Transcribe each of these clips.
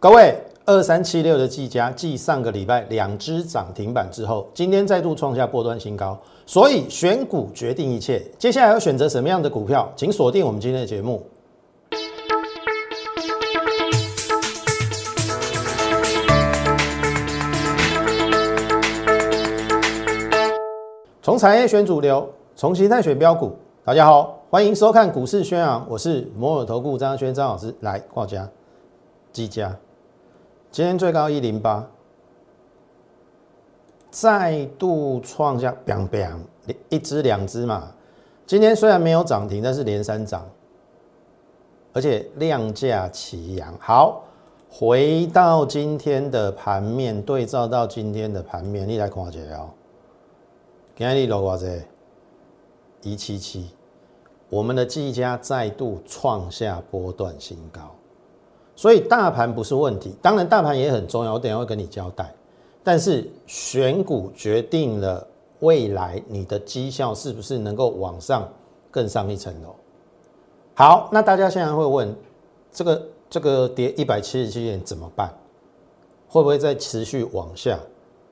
各位，二三七六的技嘉，继上个礼拜两只涨停板之后，今天再度创下波段新高，所以选股决定一切。接下来要选择什么样的股票，请锁定我们今天的节目。从产业选主流，从形态选标股。大家好，欢迎收看股市宣扬，我是摩尔投顾张轩张老师，来挂家，技嘉，今天最高一零八，再度创下 biang biang，一只两只嘛。今天虽然没有涨停，但是连三涨，而且量价齐扬。好，回到今天的盘面，对照到今天的盘面，你来看一下哦。今日落偌济一七七，我们的技嘉再度创下波段新高，所以大盘不是问题，当然大盘也很重要，我等下会跟你交代。但是选股决定了未来你的绩效是不是能够往上更上一层楼。好，那大家现在会问，这个这个跌一百七十七点怎么办？会不会再持续往下？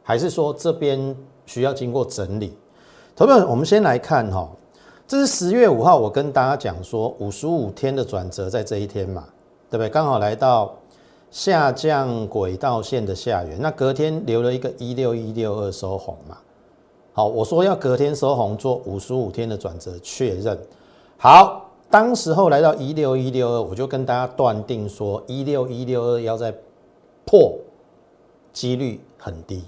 还是说这边？需要经过整理，投票我们先来看哈，这是十月五号，我跟大家讲说五十五天的转折在这一天嘛，对不对？刚好来到下降轨道线的下缘，那隔天留了一个一六一六二收红嘛，好，我说要隔天收红做五十五天的转折确认，好，当时候来到一六一六二，我就跟大家断定说一六一六二要在破，几率很低。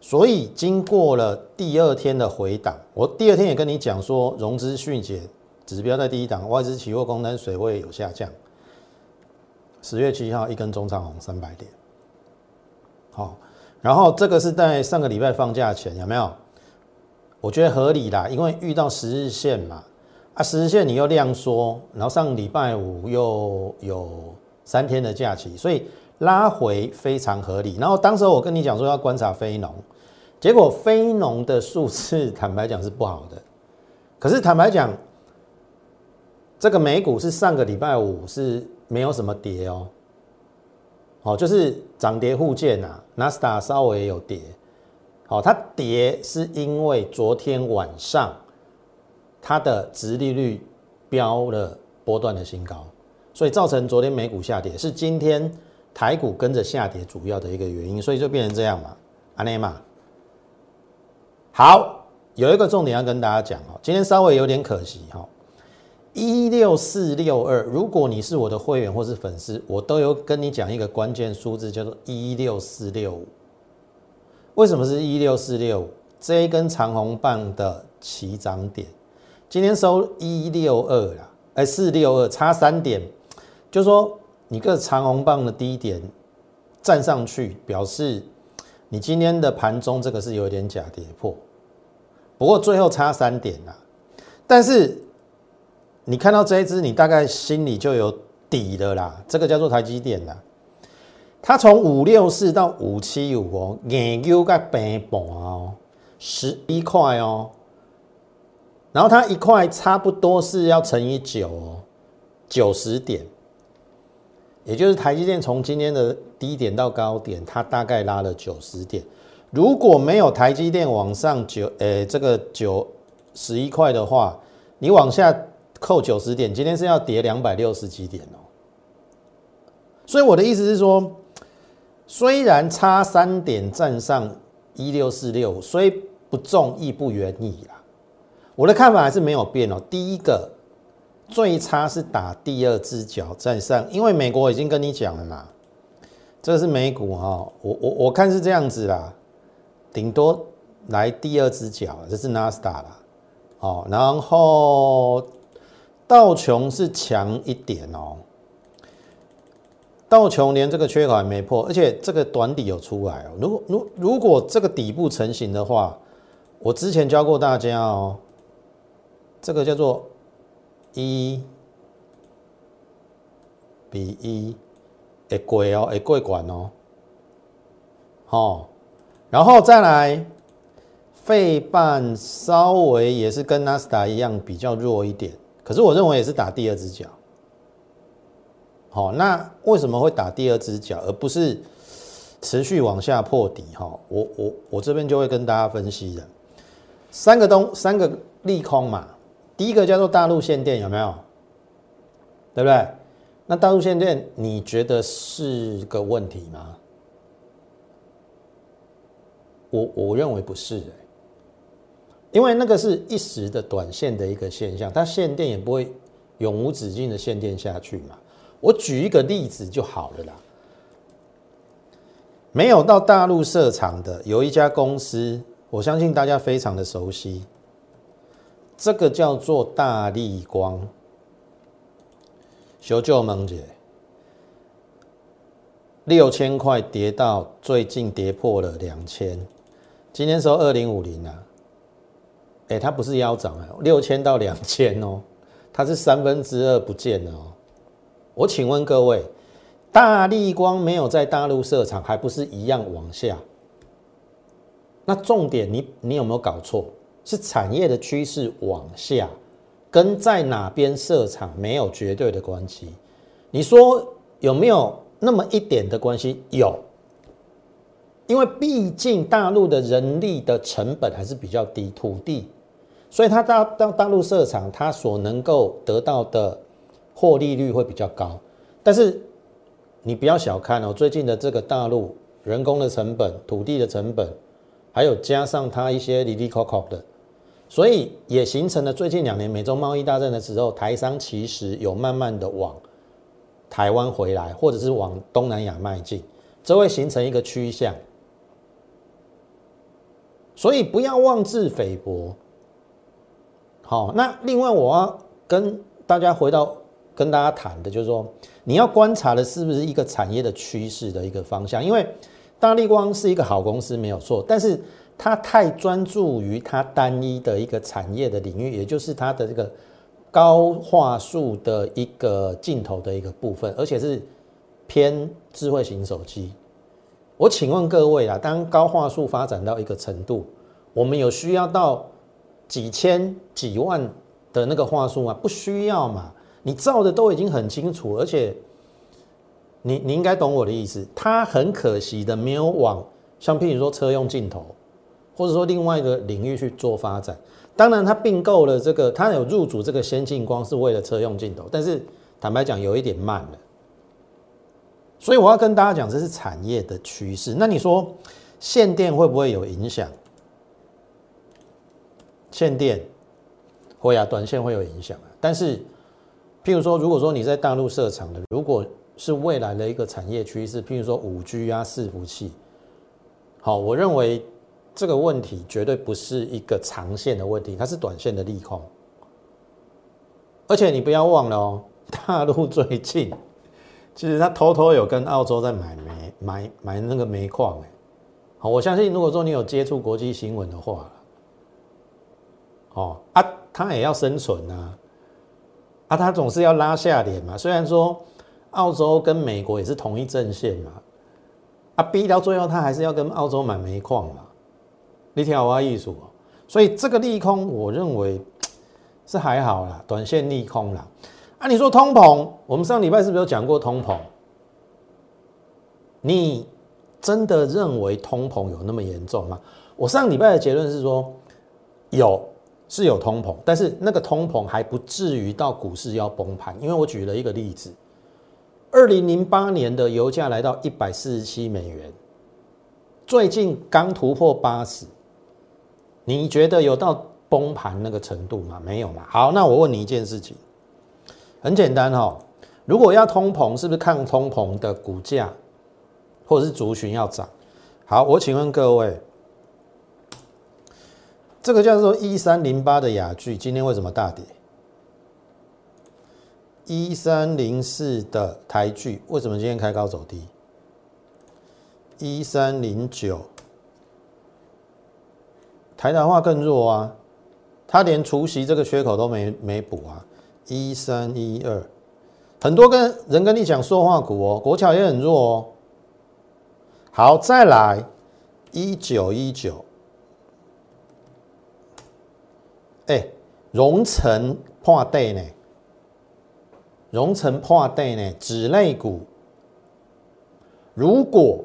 所以经过了第二天的回档，我第二天也跟你讲说，融资迅捷指标在第一档，外资期货空单水位有下降。十月七号一根中长红三百点，好，然后这个是在上个礼拜放假前有没有？我觉得合理啦，因为遇到十日线嘛，啊十日线你又量缩，然后上礼拜五又有三天的假期，所以拉回非常合理。然后当时我跟你讲说要观察非农。结果非农的数字，坦白讲是不好的。可是坦白讲，这个美股是上个礼拜五是没有什么跌哦，好，就是涨跌互见呐。纳斯达稍微有跌，好，它跌是因为昨天晚上它的殖利率飙了波段的新高，所以造成昨天美股下跌，是今天台股跟着下跌主要的一个原因，所以就变成这样嘛，阿内玛。好，有一个重点要跟大家讲哦，今天稍微有点可惜哈，一六四六二，如果你是我的会员或是粉丝，我都有跟你讲一个关键数字，叫做一六四六五。为什么是一六四六五？这一根长红棒的起涨点，今天收一六二啦，哎，四六二差三点，就说你个长红棒的低点站上去，表示。你今天的盘中这个是有点假跌破，不过最后差三点啦。但是你看到这一只，你大概心里就有底的啦。这个叫做台积电啦，它从五六四到五七五哦，研究个平盘哦，十一块哦，然后它一块差不多是要乘以九哦，九十点。也就是台积电从今天的低点到高点，它大概拉了九十点。如果没有台积电往上九，诶，这个九十一块的话，你往下扣九十点，今天是要跌两百六十几点哦。所以我的意思是说，虽然差三点站上一六四六，虽不中亦不远矣啦。我的看法还是没有变哦。第一个。最差是打第二只脚站上，因为美国已经跟你讲了嘛，这个是美股哈，我我我看是这样子啦，顶多来第二只脚，这是纳斯达啦，哦，然后道琼是强一点哦，道琼连这个缺口还没破，而且这个短底有出来哦，如果如如果这个底部成型的话，我之前教过大家哦，这个叫做。一比一会过哦，会过管哦，好，然后再来，费半稍微也是跟纳斯达一样比较弱一点，可是我认为也是打第二只脚，好，那为什么会打第二只脚，而不是持续往下破底？哈，我我我这边就会跟大家分析的，三个东三个利空嘛。第一个叫做大陆限电，有没有？对不对？那大陆限电，你觉得是个问题吗？我我认为不是，因为那个是一时的短线的一个现象，它限电也不会永无止境的限电下去嘛。我举一个例子就好了啦。没有到大陆设厂的有一家公司，我相信大家非常的熟悉，这个叫做大力光。求救萌姐，六千块跌到最近跌破了两千，今天收二零五零啊，哎，它不是腰斩啊，六千到两千哦，它是三分之二不见了哦。我请问各位，大力光没有在大陆设厂，还不是一样往下？那重点，你你有没有搞错？是产业的趋势往下，跟在哪边设厂没有绝对的关系。你说有没有那么一点的关系？有，因为毕竟大陆的人力的成本还是比较低，土地，所以它到到大陆设厂，它所能够得到的。获利率会比较高，但是你不要小看哦，最近的这个大陆人工的成本、土地的成本，还有加上它一些离离扣扣的，所以也形成了最近两年美中贸易大战的时候，台商其实有慢慢的往台湾回来，或者是往东南亚迈进，这会形成一个趋向，所以不要妄自菲薄。好，那另外我要跟大家回到。跟大家谈的就是说，你要观察的是不是一个产业的趋势的一个方向？因为大力光是一个好公司，没有错，但是它太专注于它单一的一个产业的领域，也就是它的这个高画素的一个镜头的一个部分，而且是偏智慧型手机。我请问各位啊，当高画素发展到一个程度，我们有需要到几千几万的那个话术吗？不需要嘛。你照的都已经很清楚，而且你你应该懂我的意思。他很可惜的没有往像譬如说车用镜头，或者说另外一个领域去做发展。当然，他并购了这个，他有入主这个先进光是为了车用镜头，但是坦白讲有一点慢了。所以我要跟大家讲，这是产业的趋势。那你说限电会不会有影响？限电会啊，短线会有影响啊，但是。譬如说，如果说你在大陆设厂的，如果是未来的一个产业趋势，譬如说五 G 啊、伺服器，好，我认为这个问题绝对不是一个长线的问题，它是短线的利空。而且你不要忘了哦，大陆最近其实他偷偷有跟澳洲在买煤、买买那个煤矿哎。好，我相信如果说你有接触国际新闻的话，哦啊，他也要生存啊。啊，他总是要拉下脸嘛。虽然说澳洲跟美国也是同一阵线嘛，啊，逼到最后他还是要跟澳洲买煤矿嘛。你听我艺术，所以这个利空我认为 是还好啦，短线利空啦。啊，你说通膨，我们上礼拜是不是有讲过通膨？你真的认为通膨有那么严重吗？我上礼拜的结论是说有。是有通膨，但是那个通膨还不至于到股市要崩盘。因为我举了一个例子，二零零八年的油价来到一百四十七美元，最近刚突破八十，你觉得有到崩盘那个程度吗？没有嘛。好，那我问你一件事情，很简单哈，如果要通膨，是不是抗通膨的股价或者是族群要涨？好，我请问各位。这个叫做一三零八的雅聚，今天为什么大跌？一三零四的台剧，为什么今天开高走低？一三零九，台达化更弱啊，它连除夕这个缺口都没没补啊。一三一二，很多跟人跟你讲说话股哦，国桥也很弱哦。好，再来一九一九。哎，荣成破底呢？融成破带呢，纸类股，如果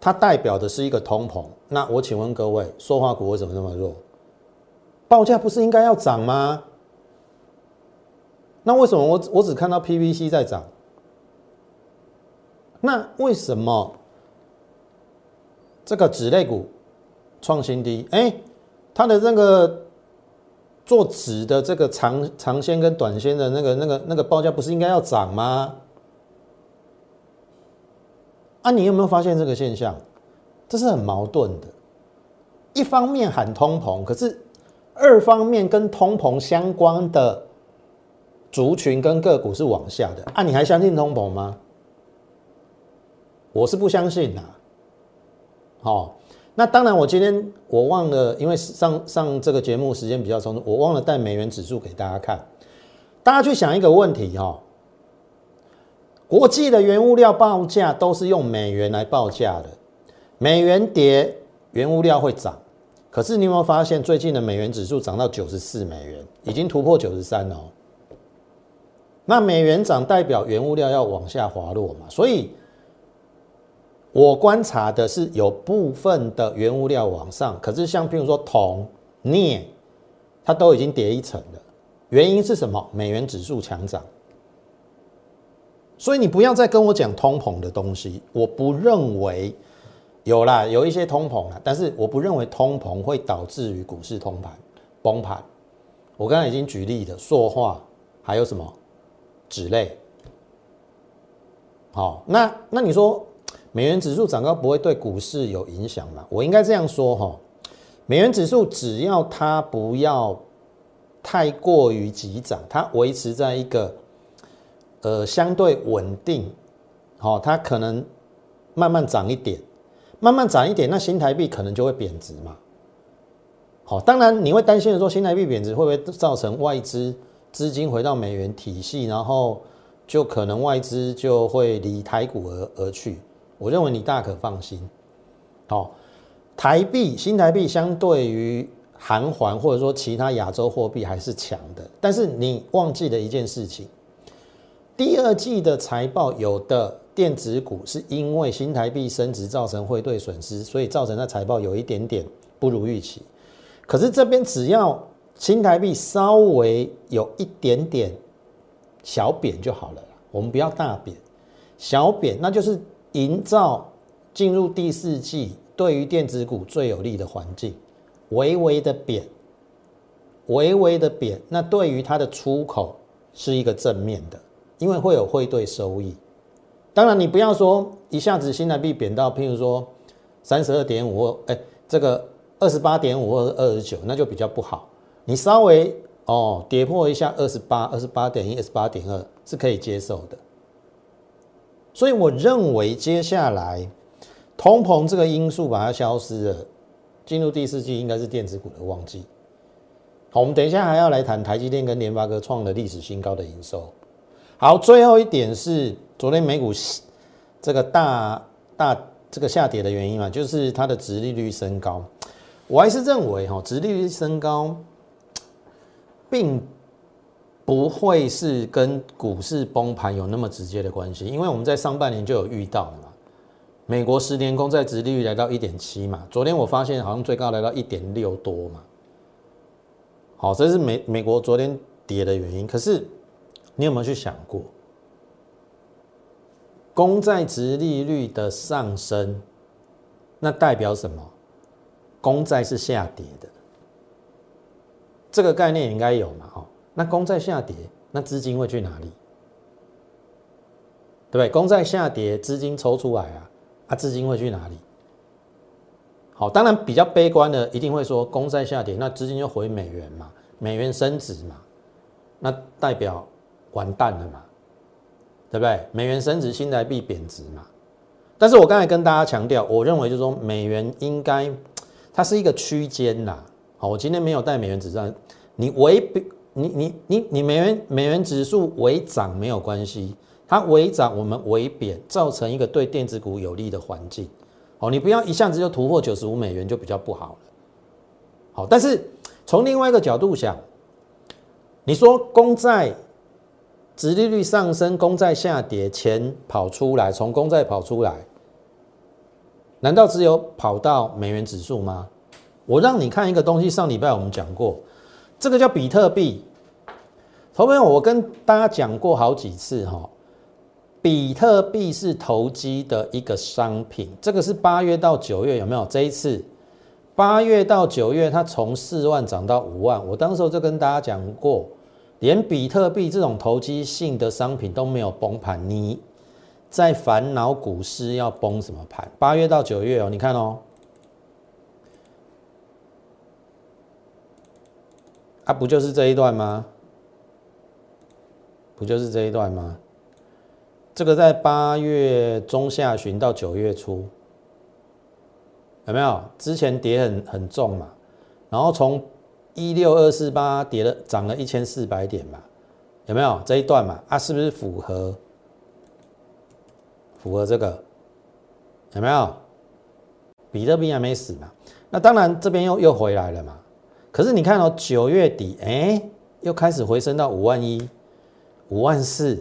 它代表的是一个通膨，那我请问各位，塑化股为什么那么弱？报价不是应该要涨吗？那为什么我我只看到 PVC 在涨？那为什么这个纸类股创新低？哎，它的那个做纸的这个长长线跟短线的那个那个那个报价不是应该要涨吗？啊，你有没有发现这个现象？这是很矛盾的。一方面喊通膨，可是二方面跟通膨相关的族群跟个股是往下的。啊，你还相信通膨吗？我是不相信的，好，那当然，我今天我忘了，因为上上这个节目时间比较充足，我忘了带美元指数给大家看。大家去想一个问题哈，国际的原物料报价都是用美元来报价的，美元跌，原物料会涨。可是你有没有发现，最近的美元指数涨到九十四美元，已经突破九十三哦。那美元涨代表原物料要往下滑落嘛，所以。我观察的是有部分的原物料往上，可是像譬如说铜、镍，它都已经跌一层了。原因是什么？美元指数强涨。所以你不要再跟我讲通膨的东西，我不认为有啦，有一些通膨啦，但是我不认为通膨会导致于股市通盘崩盘。我刚才已经举例的塑化，还有什么纸类。好，那那你说？美元指数涨高不会对股市有影响嘛？我应该这样说哈，美元指数只要它不要太过于急涨，它维持在一个呃相对稳定，好，它可能慢慢涨一点，慢慢涨一点，那新台币可能就会贬值嘛。好，当然你会担心的说，新台币贬值会不会造成外资资金回到美元体系，然后就可能外资就会离台股而而去。我认为你大可放心，好，台币新台币相对于韩环或者说其他亚洲货币还是强的，但是你忘记了一件事情，第二季的财报有的电子股是因为新台币升值造成汇兑损失，所以造成的财报有一点点不如预期。可是这边只要新台币稍微有一点点小贬就好了，我们不要大贬，小贬那就是。营造进入第四季对于电子股最有利的环境，微微的贬，微微的贬，那对于它的出口是一个正面的，因为会有汇兑收益。当然，你不要说一下子新台币贬到，譬如说三十二点五或哎这个二十八点五或者二十九，那就比较不好。你稍微哦跌破一下二十八、二十八点一、二十八点二是可以接受的。所以我认为接下来通膨这个因素把它消失了，进入第四季应该是电子股的旺季。好，我们等一下还要来谈台积电跟联发科创了历史新高的营收。好，最后一点是昨天美股这个大大这个下跌的原因嘛，就是它的殖利率升高。我还是认为哈，殖利率升高并。不会是跟股市崩盘有那么直接的关系，因为我们在上半年就有遇到嘛。美国十年公债殖利率来到一点七嘛，昨天我发现好像最高来到一点六多嘛。好，这是美美国昨天跌的原因。可是你有没有去想过，公债殖利率的上升，那代表什么？公债是下跌的，这个概念应该有嘛？哦。那公债下跌，那资金会去哪里？对不对？公债下跌，资金抽出来啊，啊，资金会去哪里？好，当然比较悲观的一定会说，公债下跌，那资金就回美元嘛，美元升值嘛，那代表完蛋了嘛，对不对？美元升值，新台币贬值嘛。但是我刚才跟大家强调，我认为就是说，美元应该它是一个区间啦。好，我今天没有带美元指数，你违你你你你美元美元指数微涨没有关系，它微涨我们微贬，造成一个对电子股有利的环境。好，你不要一下子就突破九十五美元就比较不好了。好，但是从另外一个角度想，你说公债殖利率上升，公债下跌，钱跑出来，从公债跑出来，难道只有跑到美元指数吗？我让你看一个东西，上礼拜我们讲过，这个叫比特币。朋友我跟大家讲过好几次哈，比特币是投机的一个商品。这个是八月到九月有没有？这一次八月到九月，它从四万涨到五万。我当时就跟大家讲过。连比特币这种投机性的商品都没有崩盘，你在烦恼股市要崩什么盘？八月到九月哦，你看哦，啊，不就是这一段吗？不就是这一段吗？这个在八月中下旬到九月初，有没有？之前跌很很重嘛，然后从。一六二四八跌了，涨了一千四百点嘛，有没有这一段嘛？啊，是不是符合？符合这个有没有？比特币还没死嘛？那当然这边又又回来了嘛。可是你看哦，九月底哎，又开始回升到五万一、五万四。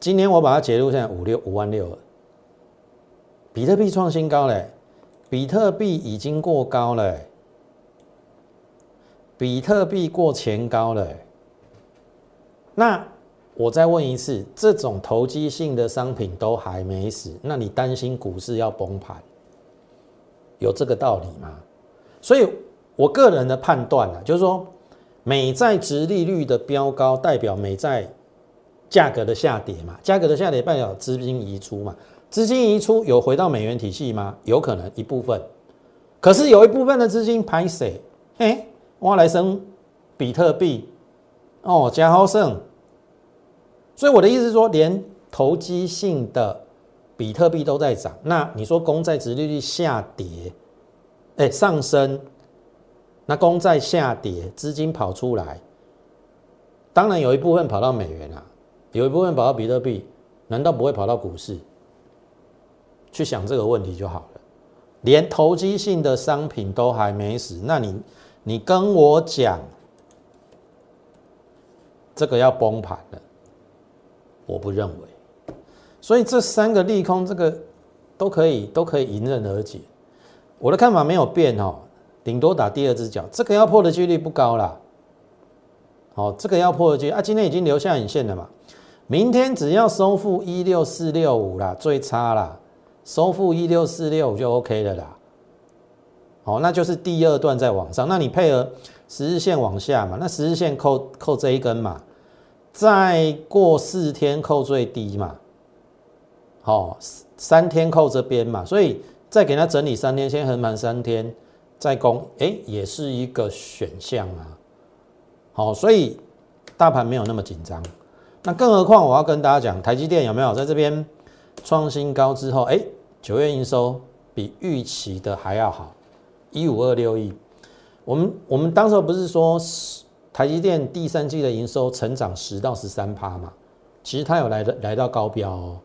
今天我把它截录，现在五六五万六了。比特币创新高嘞，比特币已经过高了。比特币过前高了，那我再问一次，这种投机性的商品都还没死，那你担心股市要崩盘，有这个道理吗？所以我个人的判断啊，就是说，美债值利率的飙高，代表美债价格的下跌嘛，价格的下跌代表资金移出嘛，资金移出有回到美元体系吗？有可能一部分，可是有一部分的资金排谁？哎。挖来升比特币哦，加好胜。所以我的意思是说，连投机性的比特币都在涨，那你说公债殖利率下跌，哎上升，那公债下跌，资金跑出来，当然有一部分跑到美元啊，有一部分跑到比特币，难道不会跑到股市？去想这个问题就好了。连投机性的商品都还没死，那你？你跟我讲，这个要崩盘了，我不认为。所以这三个利空，这个都可以都可以迎刃而解。我的看法没有变哦，顶多打第二只脚，这个要破的几率不高啦。好，这个要破的几率啊，今天已经留下影线了嘛。明天只要收复一六四六五啦，最差啦，收复一六四六五就 OK 了啦。哦，那就是第二段在往上，那你配合十日线往下嘛？那十日线扣扣这一根嘛，再过四天扣最低嘛，好，三天扣这边嘛，所以再给它整理三天，先横盘三天再攻，哎，也是一个选项啊。好，所以大盘没有那么紧张。那更何况我要跟大家讲，台积电有没有在这边创新高之后，哎，九月营收比预期的还要好。一五二六亿，我们我们当时不是说台积电第三季的营收成长十到十三趴嘛？其实它有来的来到高标哦。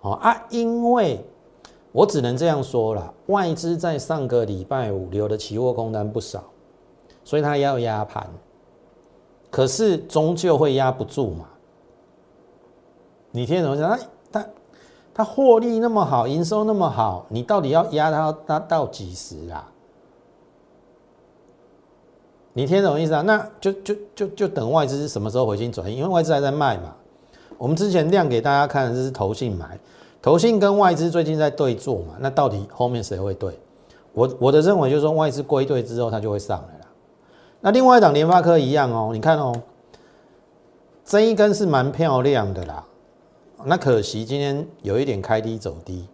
好啊，因为我只能这样说了，外资在上个礼拜五留的期货空单不少，所以他要压盘，可是终究会压不住嘛。你听怎么讲？他他获利那么好，营收那么好，你到底要压他他到几时啊？你听懂意思啊？那就就就就等外资什么时候回心转意，因为外资还在卖嘛。我们之前亮给大家看的是投信买，投信跟外资最近在对坐嘛。那到底后面谁会对？我我的认为就是说外资归队之后，它就会上来了。那另外一档联发科一样哦，你看哦，这一根是蛮漂亮的啦。那可惜今天有一点开低走低，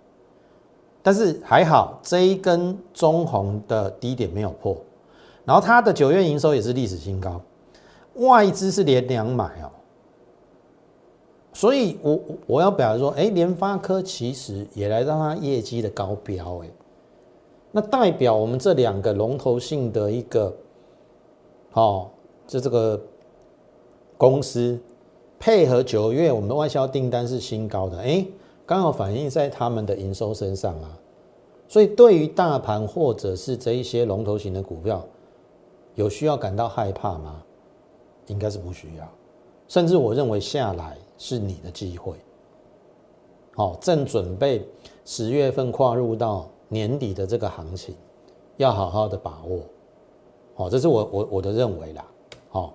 但是还好这一根中红的低点没有破，然后它的九月营收也是历史新高，外资是连两买哦，所以我我要表达说，哎，联发科其实也来到它业绩的高标，哎，那代表我们这两个龙头性的一个，哦，就这个公司。配合九月，我们的外销订单是新高的，哎，刚好反映在他们的营收身上啊。所以对于大盘或者是这一些龙头型的股票，有需要感到害怕吗？应该是不需要。甚至我认为下来是你的机会。好，正准备十月份跨入到年底的这个行情，要好好的把握。好，这是我我我的认为啦。好，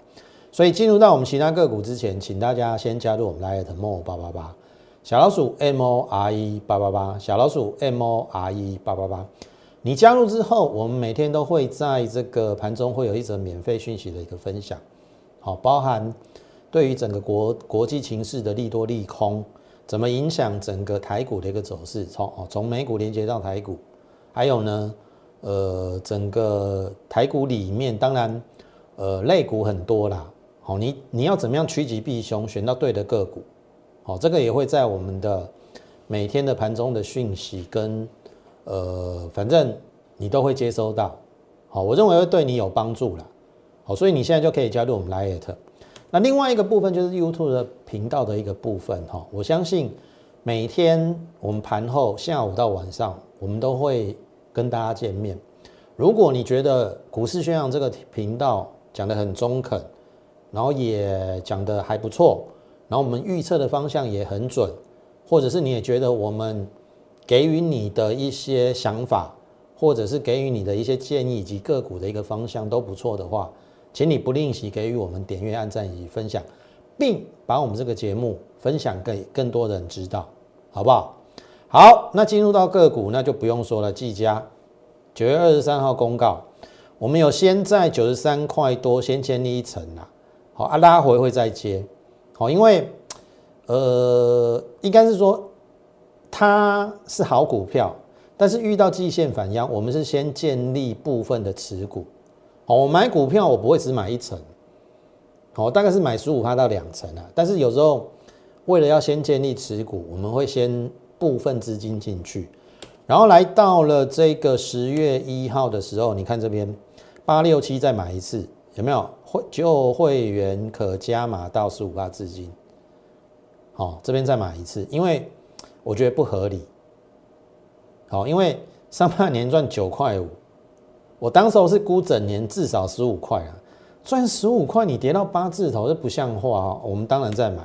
所以进入到我们其他个股之前，请大家先加入我们 Lite More 八八八小老鼠 M O R E 八八八小老鼠 M O R E 八八八。你加入之后，我们每天都会在这个盘中会有一则免费讯息的一个分享。好，包含对于整个国国际情势的利多利空。怎么影响整个台股的一个走势？从哦从美股连接到台股，还有呢，呃，整个台股里面，当然，呃，类股很多啦。好，你你要怎么样趋吉避凶，选到对的个股？好，这个也会在我们的每天的盘中的讯息跟呃，反正你都会接收到。好，我认为会对你有帮助啦。好，所以你现在就可以加入我们 Lite。那另外一个部分就是 YouTube 的频道的一个部分哈，我相信每天我们盘后下午到晚上，我们都会跟大家见面。如果你觉得股市宣扬这个频道讲得很中肯，然后也讲得还不错，然后我们预测的方向也很准，或者是你也觉得我们给予你的一些想法，或者是给予你的一些建议以及个股的一个方向都不错的话。请你不吝惜给予我们点阅、按赞以分享，并把我们这个节目分享给更多人知道，好不好？好，那进入到个股，那就不用说了。技嘉九月二十三号公告，我们有先在九十三块多先建立一层啦，好啊，拉回会再接，好，因为呃，应该是说它是好股票，但是遇到季线反压，我们是先建立部分的持股。我买股票，我不会只买一层，哦，大概是买十五趴到两层啊。但是有时候为了要先建立持股，我们会先部分资金进去，然后来到了这个十月一号的时候，你看这边八六七再买一次，有没有？会就会员可加码到十五趴资金，好，这边再买一次，因为我觉得不合理，好，因为上半年赚九块五。我当时候是估整年至少十五块啊，赚十五块你跌到八字头，这不像话啊！我们当然在买，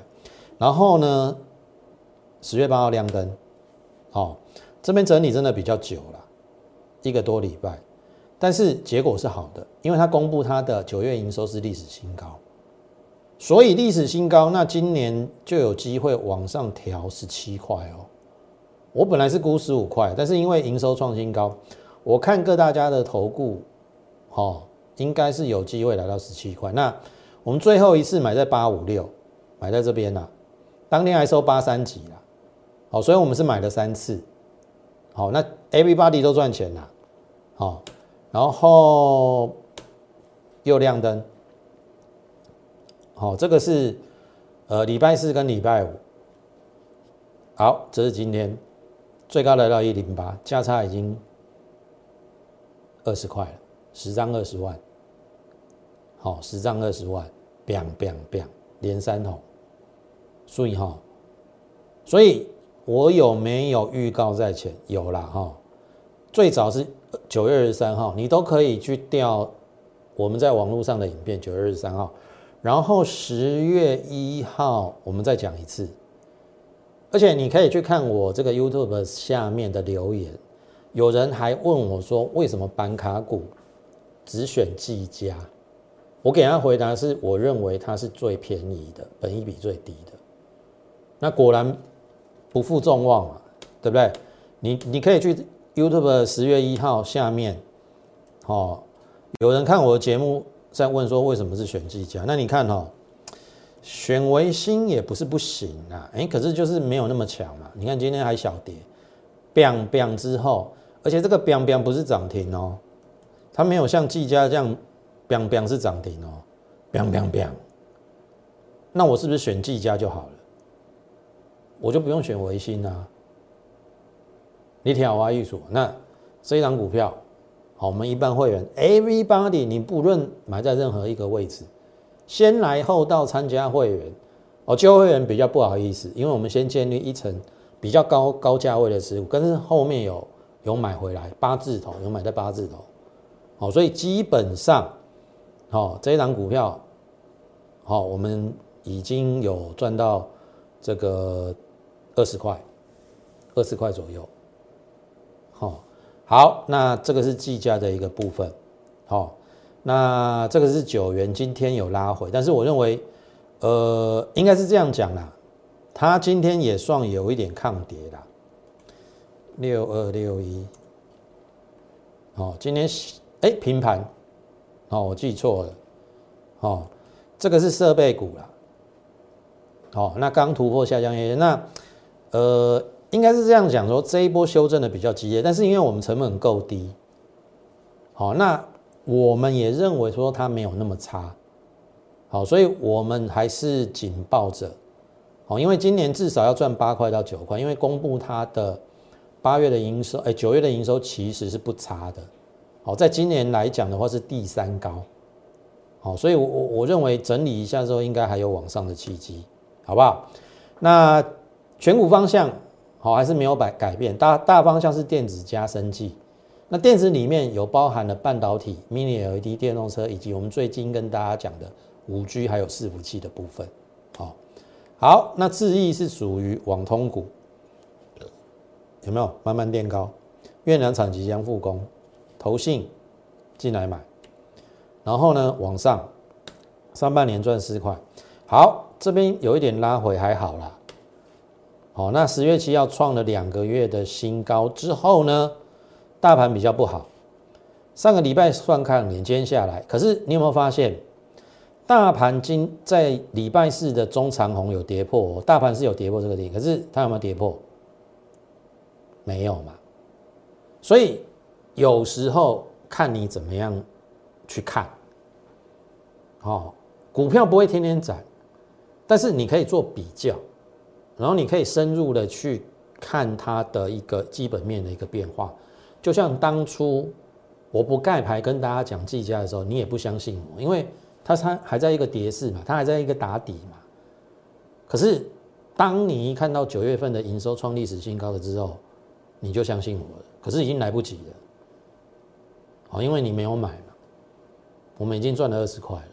然后呢，十月八号亮灯，好，这边整理真的比较久了，一个多礼拜，但是结果是好的，因为它公布它的九月营收是历史新高，所以历史新高，那今年就有机会往上调十七块哦。我本来是估十五块，但是因为营收创新高。我看各大家的投顾，哦，应该是有机会来到十七块。那我们最后一次买在八五六，买在这边呐，当天还收八三几啦，好，所以我们是买了三次，好，那 everybody 都赚钱啦，好，然后又亮灯，好，这个是呃礼拜四跟礼拜五，好，这是今天。最高来到一零八，价差已经。二十块了，十张二十万，好，十张二十万，biang biang biang，连三红，所以哈，所以我有没有预告在前？有啦哈，最早是九月二十三号，你都可以去调我们在网络上的影片，九月二十三号，然后十月一号我们再讲一次，而且你可以去看我这个 YouTube 下面的留言。有人还问我说：“为什么板卡股只选技嘉？”我给他回答是：我认为它是最便宜的，本益比最低的。那果然不负众望啊，对不对？你你可以去 YouTube 十月一号下面，哦，有人看我的节目在问说为什么是选技嘉？那你看哈，选维新也不是不行啊，哎，可是就是没有那么强嘛。你看今天还小跌，biang biang 之后。而且这个 biang biang 不是涨停哦，它没有像技嘉这样 biang biang 是涨停哦，biang biang biang。那我是不是选技嘉就好了？我就不用选维新啊？你听我艺术，那这一档股票，好，我们一般会员 everybody，你不论买在任何一个位置，先来后到参加会员，哦，旧会员比较不好意思，因为我们先建立一层比较高高价位的持股，跟后面有。有买回来八字头，有买在八字头，好，所以基本上，好这一档股票，好，我们已经有赚到这个二十块，二十块左右。好，好，那这个是计价的一个部分。好，那这个是九元，今天有拉回，但是我认为，呃，应该是这样讲啦，它今天也算有一点抗跌啦，六二六一。哦，今天哎平盘，哦，我记错了，哦，这个是设备股啦，哦，那刚突破下降线，那呃应该是这样讲说，这一波修正的比较激烈，但是因为我们成本够低，好，那我们也认为说它没有那么差，好，所以我们还是紧抱着，好，因为今年至少要赚八块到九块，因为公布它的。八月的营收，哎，九月的营收其实是不差的，好，在今年来讲的话是第三高，好，所以我我我认为整理一下之后，应该还有往上的契机，好不好？那选股方向好还是没有改改变，大大方向是电子加生技，那电子里面有包含了半导体、mini LED 电动车，以及我们最近跟大家讲的五 G 还有伺服器的部分，好，好，那智毅是属于网通股。有没有慢慢垫高？越南厂即将复工，投信进来买，然后呢往上，上半年赚四块。好，这边有一点拉回还好啦。好，那十月七号创了两个月的新高之后呢，大盘比较不好。上个礼拜算看连接下来，可是你有没有发现，大盘今在礼拜四的中长红有跌破，大盘是有跌破这个点，可是它有没有跌破？没有嘛，所以有时候看你怎么样去看，哦，股票不会天天涨，但是你可以做比较，然后你可以深入的去看它的一个基本面的一个变化。就像当初我不盖牌跟大家讲计价的时候，你也不相信我，因为它它还在一个跌势嘛，它还在一个打底嘛。可是当你一看到九月份的营收创历史新高了之后，你就相信我了，可是已经来不及了，好，因为你没有买嘛，我们已经赚了二十块了，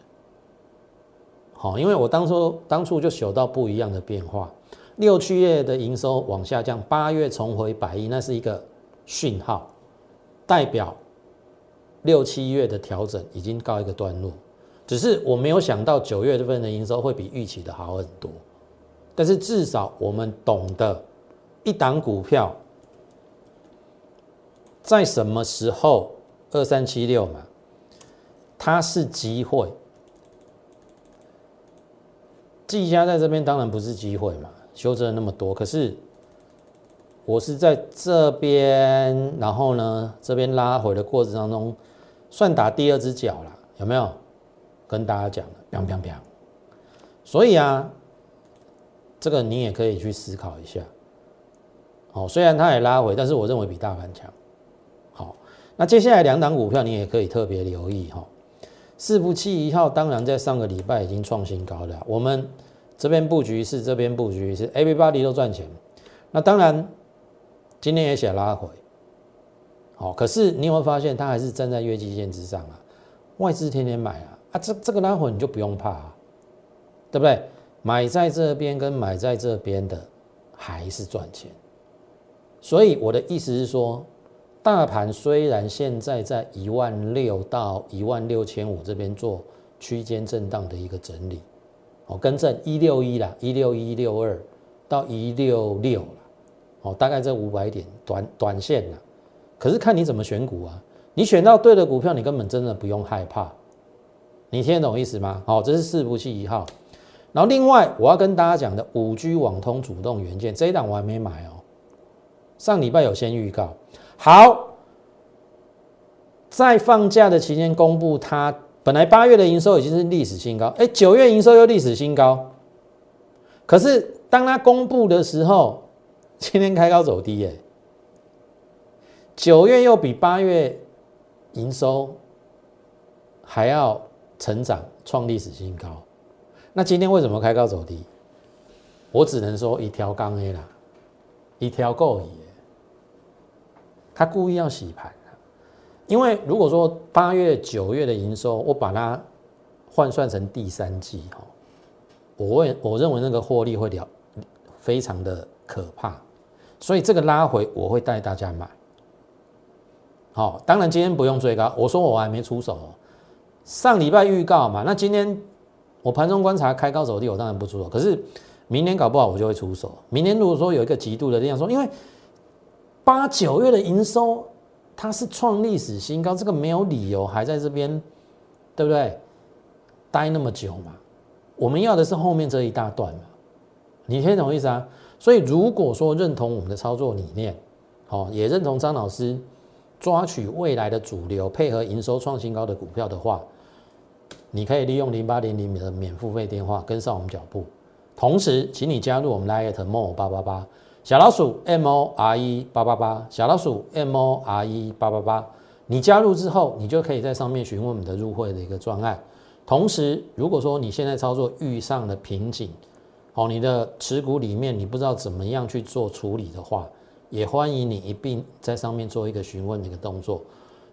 好，因为我当初当初就嗅到不一样的变化，六七月的营收往下降，八月重回百亿，那是一个讯号，代表六七月的调整已经告一个段落，只是我没有想到九月份的营收会比预期的好很多，但是至少我们懂得一档股票。在什么时候？二三七六嘛，它是机会。技嘉在这边当然不是机会嘛，修正了那么多，可是我是在这边，然后呢，这边拉回的过程当中，算打第二只脚了，有没有？跟大家讲了，砰砰砰。所以啊，这个你也可以去思考一下。哦，虽然它也拉回，但是我认为比大盘强。那接下来两档股票你也可以特别留意哈，四福七一号当然在上个礼拜已经创新高了，我们这边布局是这边布局是 everybody 都赚钱，那当然今天也想拉回，好，可是你有没有发现它还是站在月季线之上啊？外资天天买啊，啊这这个拉回你就不用怕，啊，对不对？买在这边跟买在这边的还是赚钱，所以我的意思是说。大盘虽然现在在一万六到一万六千五这边做区间震荡的一个整理，哦，更正一六一啦，一六一六二到一六六啦，哦，大概这五百点短短线啦，可是看你怎么选股啊，你选到对的股票，你根本真的不用害怕，你听得懂意思吗？好，这是四不器一号，然后另外我要跟大家讲的五 G 网通主动元件这一档我还没买哦，上礼拜有先预告。好，在放假的期间公布，它本来八月的营收已经是历史新高，哎，九月营收又历史新高，可是当它公布的时候，今天开高走低，哎，九月又比八月营收还要成长，创历史新高，那今天为什么开高走低？我只能说一条杠 A 啦，一条够矣。他故意要洗盘因为如果说八月、九月的营收，我把它换算成第三季哈，我会我认为那个获利会了非常的可怕，所以这个拉回我会带大家买。好，当然今天不用追高，我说我还没出手，上礼拜预告嘛，那今天我盘中观察开高走低，我当然不出手，可是明年搞不好我就会出手。明年如果说有一个极度的量，说因为八九月的营收它是创历史新高，这个没有理由还在这边，对不对？待那么久嘛，我们要的是后面这一大段嘛，你听懂我意思啊？所以如果说认同我们的操作理念，好，也认同张老师。抓取未来的主流，配合营收创新高的股票的话，你可以利用零八零零的免付费电话跟上我们脚步。同时，请你加入我们 Lite More 八八八小老鼠 M O R E 八八八小老鼠 M O R E 八八八。你加入之后，你就可以在上面询问我们的入会的一个专案。同时，如果说你现在操作遇上了瓶颈，哦，你的持股里面你不知道怎么样去做处理的话，也欢迎你一并在上面做一个询问的一个动作，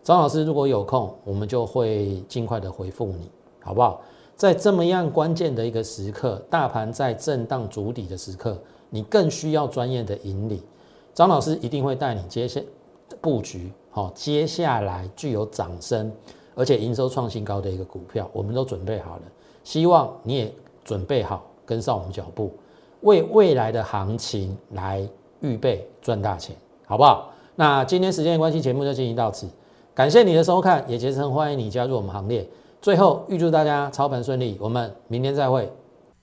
张老师如果有空，我们就会尽快的回复你，好不好？在这么样关键的一个时刻，大盘在震荡筑底的时刻，你更需要专业的引领。张老师一定会带你接下布局，好，接下来具有掌声，而且营收创新高的一个股票，我们都准备好了，希望你也准备好跟上我们脚步，为未来的行情来。预备赚大钱，好不好？那今天时间的关系，节目就进行到此。感谢你的收看，也竭诚欢迎你加入我们行列。最后，预祝大家操盘顺利，我们明天再会。